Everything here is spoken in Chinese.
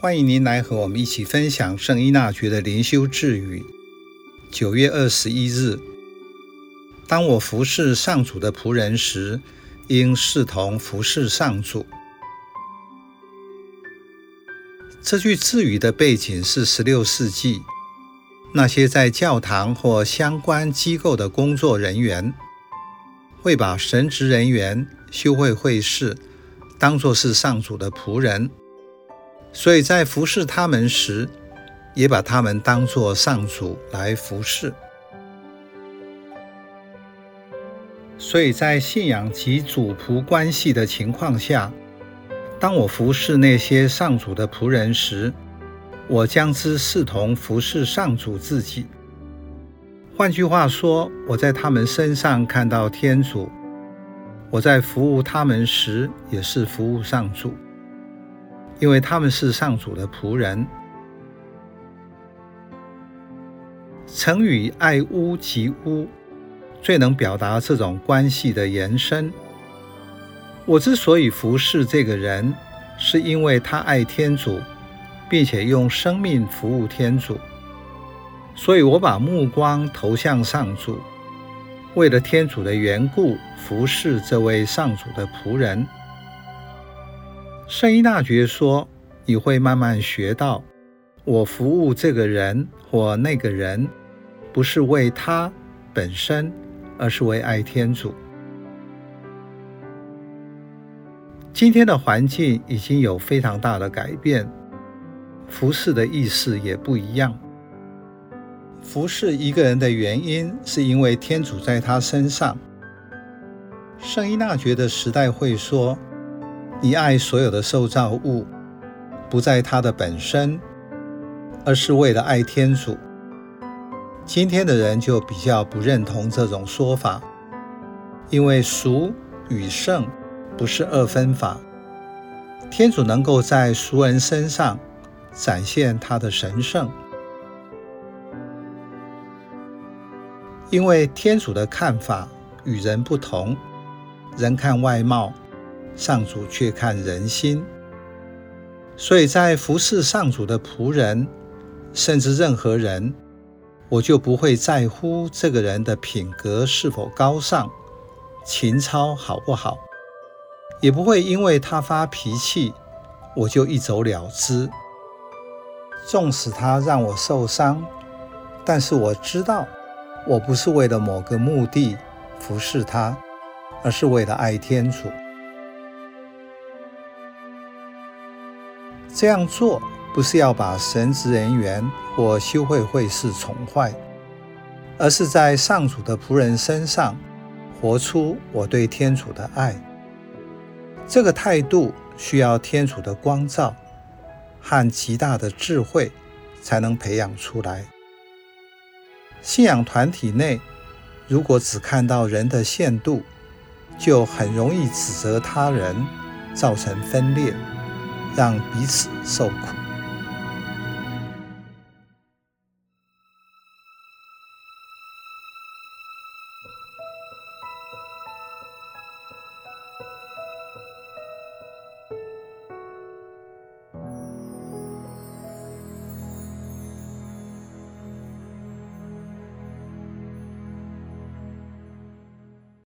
欢迎您来和我们一起分享圣依纳爵的灵修智语。九月二十一日，当我服侍上主的仆人时，应视同服侍上主。这句智语的背景是十六世纪，那些在教堂或相关机构的工作人员，会把神职人员、修会会士当作是上主的仆人。所以在服侍他们时，也把他们当作上主来服侍。所以在信仰及主仆关系的情况下，当我服侍那些上主的仆人时，我将之视同服侍上主自己。换句话说，我在他们身上看到天主，我在服务他们时，也是服务上主。因为他们是上主的仆人。成语“爱屋及乌”最能表达这种关系的延伸。我之所以服侍这个人，是因为他爱天主，并且用生命服务天主，所以我把目光投向上主，为了天主的缘故，服侍这位上主的仆人。圣依纳爵说：“你会慢慢学到，我服务这个人或那个人，不是为他本身，而是为爱天主。今天的环境已经有非常大的改变，服侍的意思也不一样。服侍一个人的原因，是因为天主在他身上。圣依纳爵的时代会说。”你爱所有的受造物，不在它的本身，而是为了爱天主。今天的人就比较不认同这种说法，因为俗与圣不是二分法。天主能够在俗人身上展现他的神圣，因为天主的看法与人不同，人看外貌。上主却看人心，所以在服侍上主的仆人，甚至任何人，我就不会在乎这个人的品格是否高尚，情操好不好，也不会因为他发脾气，我就一走了之。纵使他让我受伤，但是我知道，我不是为了某个目的服侍他，而是为了爱天主。这样做不是要把神职人员或修会会士宠坏，而是在上主的仆人身上活出我对天主的爱。这个态度需要天主的光照和极大的智慧才能培养出来。信仰团体内，如果只看到人的限度，就很容易指责他人，造成分裂。让彼此受苦。